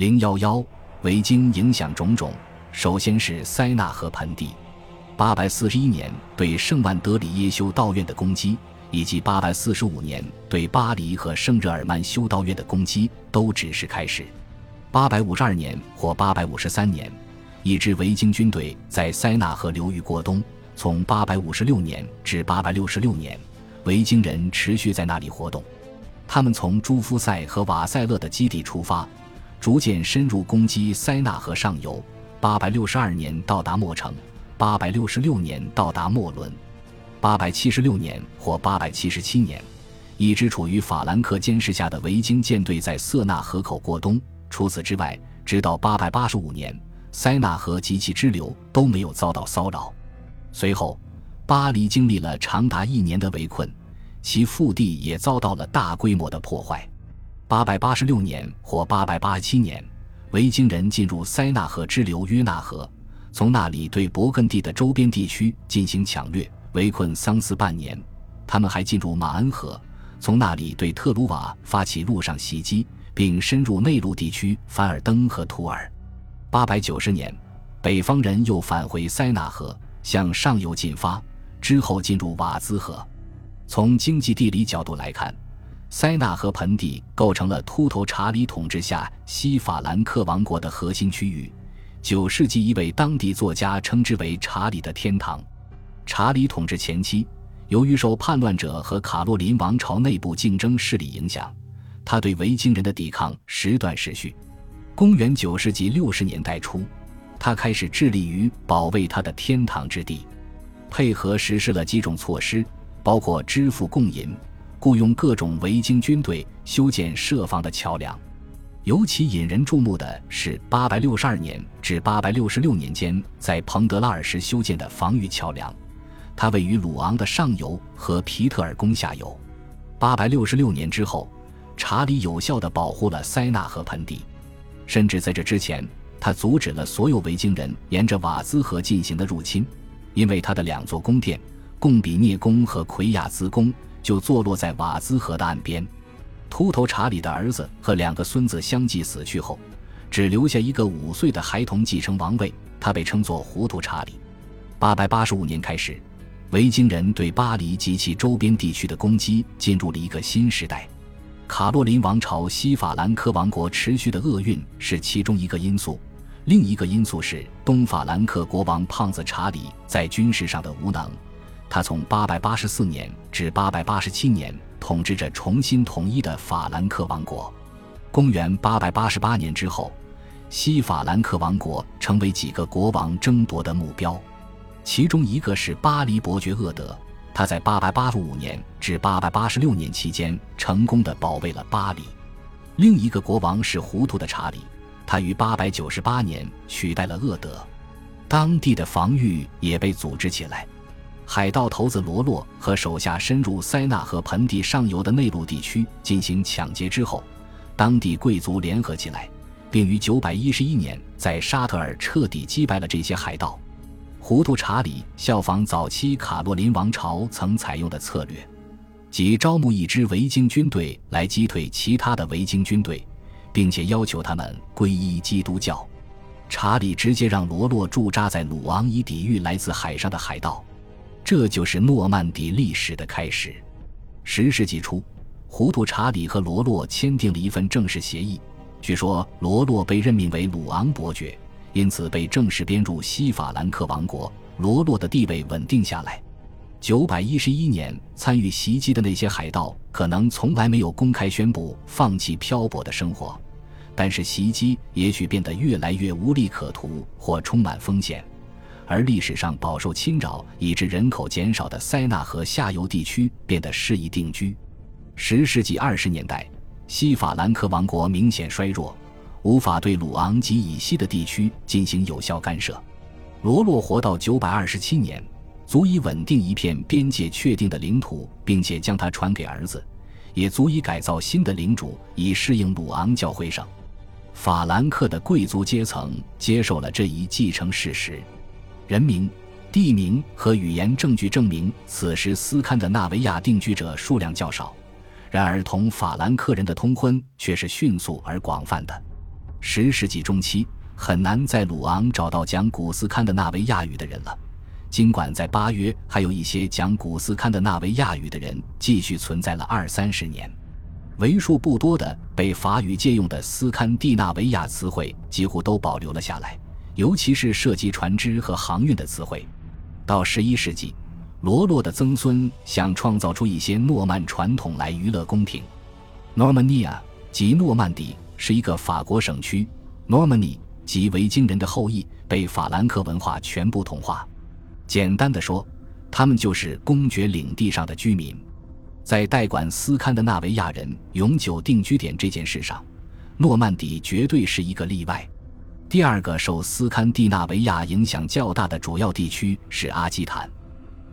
零幺幺，维京影响种种。首先是塞纳河盆地，八百四十一年对圣万德里耶修道院的攻击，以及八百四十五年对巴黎和圣日耳曼修道院的攻击，都只是开始。八百五十二年或八百五十三年，一支维京军队在塞纳河流域过冬。从八百五十六年至八百六十六年，维京人持续在那里活动。他们从朱夫塞和瓦塞勒的基地出发，逐渐深入攻击塞纳河上游。八百六十二年到达莫城，八百六十六年到达莫伦，八百七十六年或八百七十七年，一支处于法兰克监视下的维京舰队在塞纳河口过冬。除此之外，直到八百八十五年，塞纳河及其支流都没有遭到骚扰。随后，巴黎经历了长达一年的围困，其腹地也遭到了大规模的破坏。八百八十六年或八百八十七年，维京人进入塞纳河支流约纳河，从那里对勃艮第的周边地区进行抢掠，围困桑斯半年。他们还进入马恩河，从那里对特鲁瓦发起陆上袭击，并深入内陆地区凡尔登和图尔。八百九十年，北方人又返回塞纳河。向上游进发，之后进入瓦兹河。从经济地理角度来看，塞纳河盆地构成了秃头查理统治下西法兰克王国的核心区域。九世纪，一位当地作家称之为“查理的天堂”。查理统治前期，由于受叛乱者和卡洛林王朝内部竞争势力影响，他对维京人的抵抗时断时续。公元九世纪六十年代初。他开始致力于保卫他的天堂之地，配合实施了几种措施，包括支付贡银、雇佣各种维京军队、修建设防的桥梁。尤其引人注目的是862年至866年间在彭德拉尔时修建的防御桥梁，它位于鲁昂的上游和皮特尔宫下游。866年之后，查理有效地保护了塞纳河盆地，甚至在这之前。他阻止了所有维京人沿着瓦兹河进行的入侵，因为他的两座宫殿——贡比涅宫和奎亚兹宫，就坐落在瓦兹河的岸边。秃头查理的儿子和两个孙子相继死去后，只留下一个五岁的孩童继承王位，他被称作“糊涂查理”。八百八十五年开始，维京人对巴黎及其周边地区的攻击进入了一个新时代。卡洛林王朝西法兰克王国持续的厄运是其中一个因素。另一个因素是东法兰克国王胖子查理在军事上的无能。他从884年至887年统治着重新统一的法兰克王国。公元888年之后，西法兰克王国成为几个国王争夺的目标。其中一个是巴黎伯爵厄德，他在885年至886年期间成功的保卫了巴黎。另一个国王是糊涂的查理。他于八百九十八年取代了厄德，当地的防御也被组织起来。海盗头子罗洛和手下深入塞纳河盆地上游的内陆地区进行抢劫之后，当地贵族联合起来，并于九百一十一年在沙特尔彻底击败了这些海盗。糊涂查理效仿早期卡洛林王朝曾采用的策略，即招募一支维京军队来击退其他的维京军队。并且要求他们皈依基督教。查理直接让罗洛驻扎在鲁昂，以抵御来自海上的海盗。这就是诺曼底历史的开始。十世纪初，糊涂查理和罗洛签订了一份正式协议。据说罗洛被任命为鲁昂伯爵，因此被正式编入西法兰克王国。罗洛的地位稳定下来。九百一十一年参与袭击的那些海盗，可能从来没有公开宣布放弃漂泊的生活，但是袭击也许变得越来越无利可图或充满风险，而历史上饱受侵扰以致人口减少的塞纳河下游地区变得适宜定居。十世纪二十年代，西法兰克王国明显衰弱，无法对鲁昂及以西的地区进行有效干涉。罗洛活到九百二十七年。足以稳定一片边界确定的领土，并且将它传给儿子，也足以改造新的领主，以适应鲁昂教会上。法兰克的贵族阶层接受了这一继承事实。人名、地名和语言证据证明，此时斯堪的纳维亚定居者数量较少，然而同法兰克人的通婚却是迅速而广泛的。十世纪中期，很难在鲁昂找到讲古斯堪的纳维亚语的人了。尽管在巴约还有一些讲古斯堪的纳维亚语的人继续存在了二三十年，为数不多的被法语借用的斯堪的纳维亚词汇几乎都保留了下来，尤其是涉及船只和航运的词汇。到十一世纪，罗洛的曾孙想创造出一些诺曼传统来娱乐宫廷。Normania 即诺曼底是一个法国省区，Normandy 即维京人的后裔被法兰克文化全部同化。简单的说，他们就是公爵领地上的居民。在代管斯堪的纳维亚人永久定居点这件事上，诺曼底绝对是一个例外。第二个受斯堪的纳维亚影响较大的主要地区是阿基坦。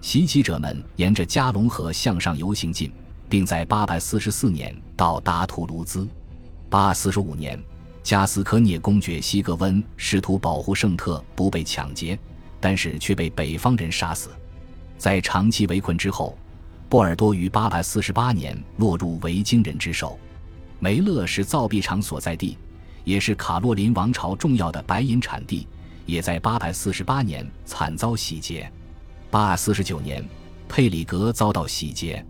袭击者们沿着加龙河向上游行进，并在844年到达图卢兹。845年，加斯科涅公爵西格温试图保护圣特不被抢劫。但是却被北方人杀死，在长期围困之后，波尔多于848年落入维京人之手。梅勒是造币厂所在地，也是卡洛林王朝重要的白银产地，也在848年惨遭洗劫。849年，佩里格遭到洗劫。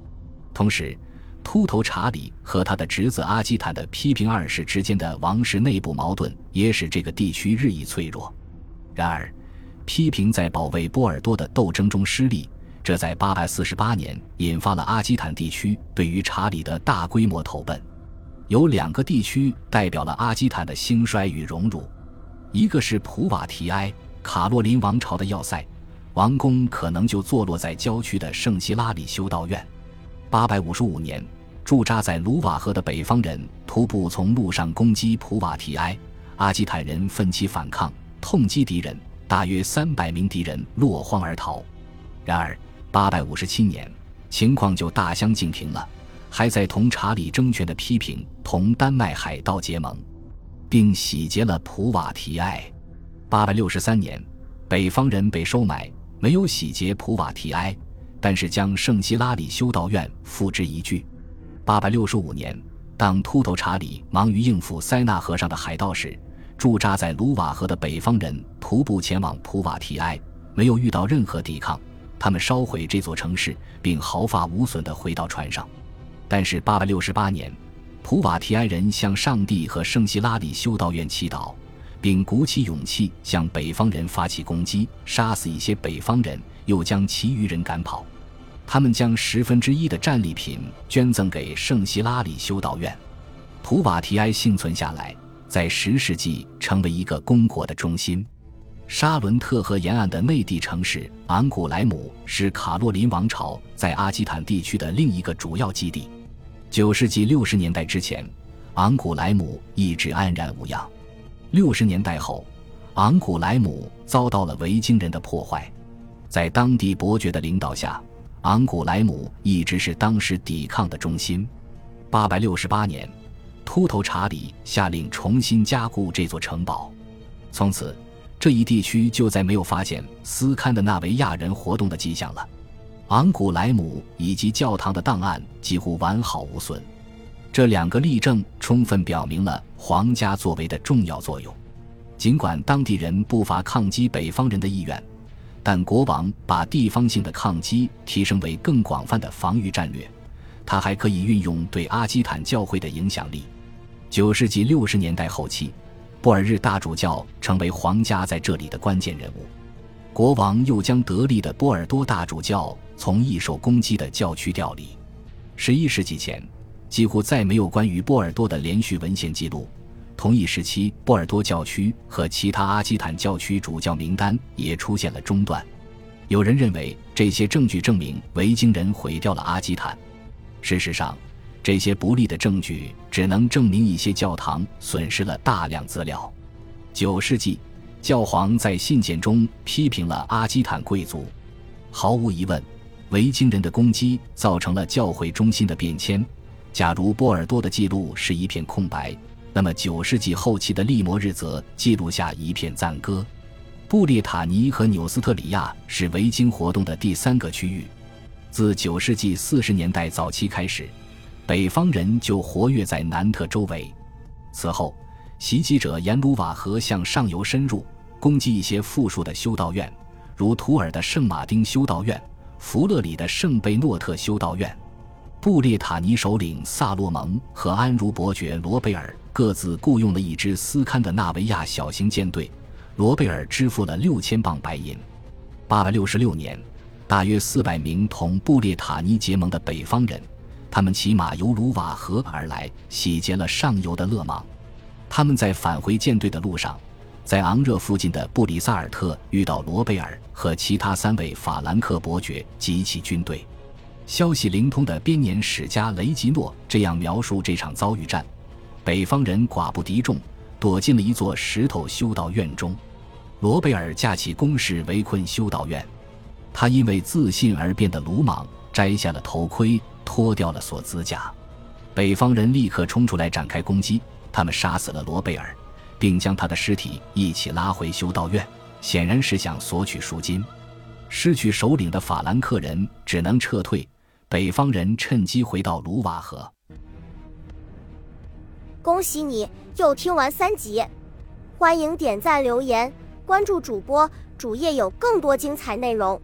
同时，秃头查理和他的侄子阿基坦的批评二世之间的王室内部矛盾，也使这个地区日益脆弱。然而，批评在保卫波尔多的斗争中失利，这在848年引发了阿基坦地区对于查理的大规模投奔。有两个地区代表了阿基坦的兴衰与荣辱，一个是普瓦提埃，卡洛林王朝的要塞，王宫可能就坐落在郊区的圣希拉里修道院。855年，驻扎在卢瓦河的北方人徒步从路上攻击普瓦提埃，阿基坦人奋起反抗，痛击敌人。大约三百名敌人落荒而逃，然而八百五十七年，情况就大相径庭了。还在同查理争权的批评同丹麦海盗结盟，并洗劫了普瓦提埃。八百六十三年，北方人被收买，没有洗劫普瓦提埃，但是将圣希拉里修道院付之一炬。八百六十五年，当秃头查理忙于应付塞纳河上的海盗时。驻扎在卢瓦河的北方人徒步前往普瓦提埃，没有遇到任何抵抗。他们烧毁这座城市，并毫发无损地回到船上。但是868年，普瓦提埃人向上帝和圣希拉里修道院祈祷，并鼓起勇气向北方人发起攻击，杀死一些北方人，又将其余人赶跑。他们将十分之一的战利品捐赠给圣希拉里修道院。普瓦提埃幸存下来。在十世纪成为一个公国的中心，沙伦特河沿岸的内地城市昂古莱姆是卡洛林王朝在阿基坦地区的另一个主要基地。九世纪六十年代之前，昂古莱姆一直安然无恙。六十年代后，昂古莱姆遭到了维京人的破坏。在当地伯爵的领导下，昂古莱姆一直是当时抵抗的中心。八百六十八年。秃头查理下令重新加固这座城堡，从此这一地区就再没有发现斯堪的纳维亚人活动的迹象了。昂古莱姆以及教堂的档案几乎完好无损，这两个例证充分表明了皇家作为的重要作用。尽管当地人不乏抗击北方人的意愿，但国王把地方性的抗击提升为更广泛的防御战略，他还可以运用对阿基坦教会的影响力。九世纪六十年代后期，布尔日大主教成为皇家在这里的关键人物。国王又将得力的波尔多大主教从易受攻击的教区调离。十一世纪前，几乎再没有关于波尔多的连续文献记录。同一时期，波尔多教区和其他阿基坦教区主教名单也出现了中断。有人认为，这些证据证明维京人毁掉了阿基坦。事实上，这些不利的证据只能证明一些教堂损失了大量资料。九世纪，教皇在信件中批评了阿基坦贵族。毫无疑问，维京人的攻击造成了教会中心的变迁。假如波尔多的记录是一片空白，那么九世纪后期的利摩日则记录下一片赞歌。布列塔尼和纽斯特里亚是维京活动的第三个区域。自九世纪四十年代早期开始。北方人就活跃在南特周围，此后，袭击者沿卢瓦河向上游深入，攻击一些富庶的修道院，如图尔的圣马丁修道院、弗勒里的圣贝诺特修道院。布列塔尼首领萨洛蒙和安茹伯爵罗贝尔各自雇佣了一支斯堪的纳维亚小型舰队，罗贝尔支付了六千磅白银。八百六十六年，大约四百名同布列塔尼结盟的北方人，他们骑马由卢瓦河而来，洗劫了上游的勒芒。他们在返回舰队的路上，在昂热附近的布里萨尔特遇到罗贝尔和其他三位法兰克伯爵及其军队。消息灵通的编年史家雷吉诺这样描述这场遭遇战：北方人寡不敌众，躲进了一座石头修道院中。罗贝尔架起工事围困修道院，他因为自信而变得鲁莽，摘下了头盔，脱掉了锁子甲。北方人立刻冲出来展开攻击，他们杀死了罗贝尔，并将他的尸体一起拉回修道院，显然是想索取赎金。失去首领的法兰克人只能撤退。北方人趁机回到卢瓦河。恭喜你又听完三集，欢迎点赞、留言、关注主播，主页有更多精彩内容。